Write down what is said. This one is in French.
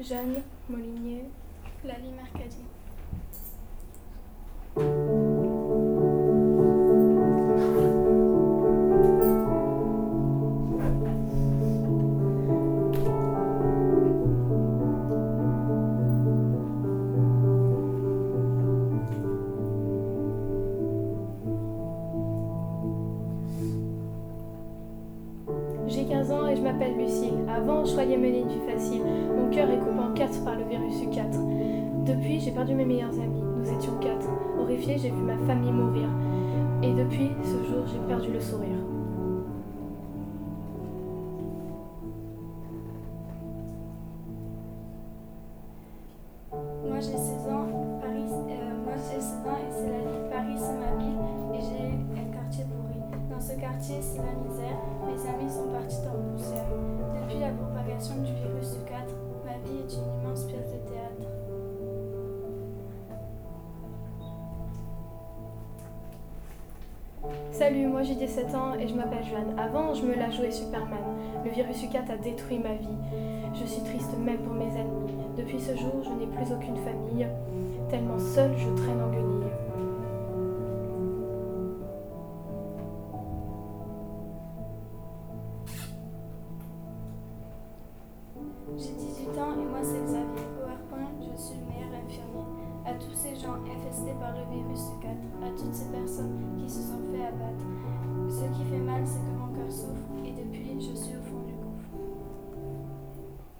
Jeanne Molinier. Lali Mercadi. 15 ans et je m'appelle Lucille. Avant, je mener une vie facile. Mon cœur est coupé en quatre par le virus U4. Depuis, j'ai perdu mes meilleurs amis. Nous étions quatre. Horrifiée, j'ai vu ma famille mourir. Et depuis ce jour, j'ai perdu le sourire. Moi j'ai c'est la misère, mes amis sont partis en poussière. Depuis la propagation du virus du 4, ma vie est une immense pièce de théâtre. Salut, moi j'ai 17 ans et je m'appelle Joanne. Avant, je me la jouais Superman. Le virus U4 a détruit ma vie. Je suis triste même pour mes ennemis. Depuis ce jour, je n'ai plus aucune famille. Tellement seule, je traîne en guenille. J'ai 18 ans et moi c'est Xavier. PowerPoint, je suis le meilleur infirmier. À tous ces gens infestés par le virus du 4, à toutes ces personnes qui se sont fait abattre.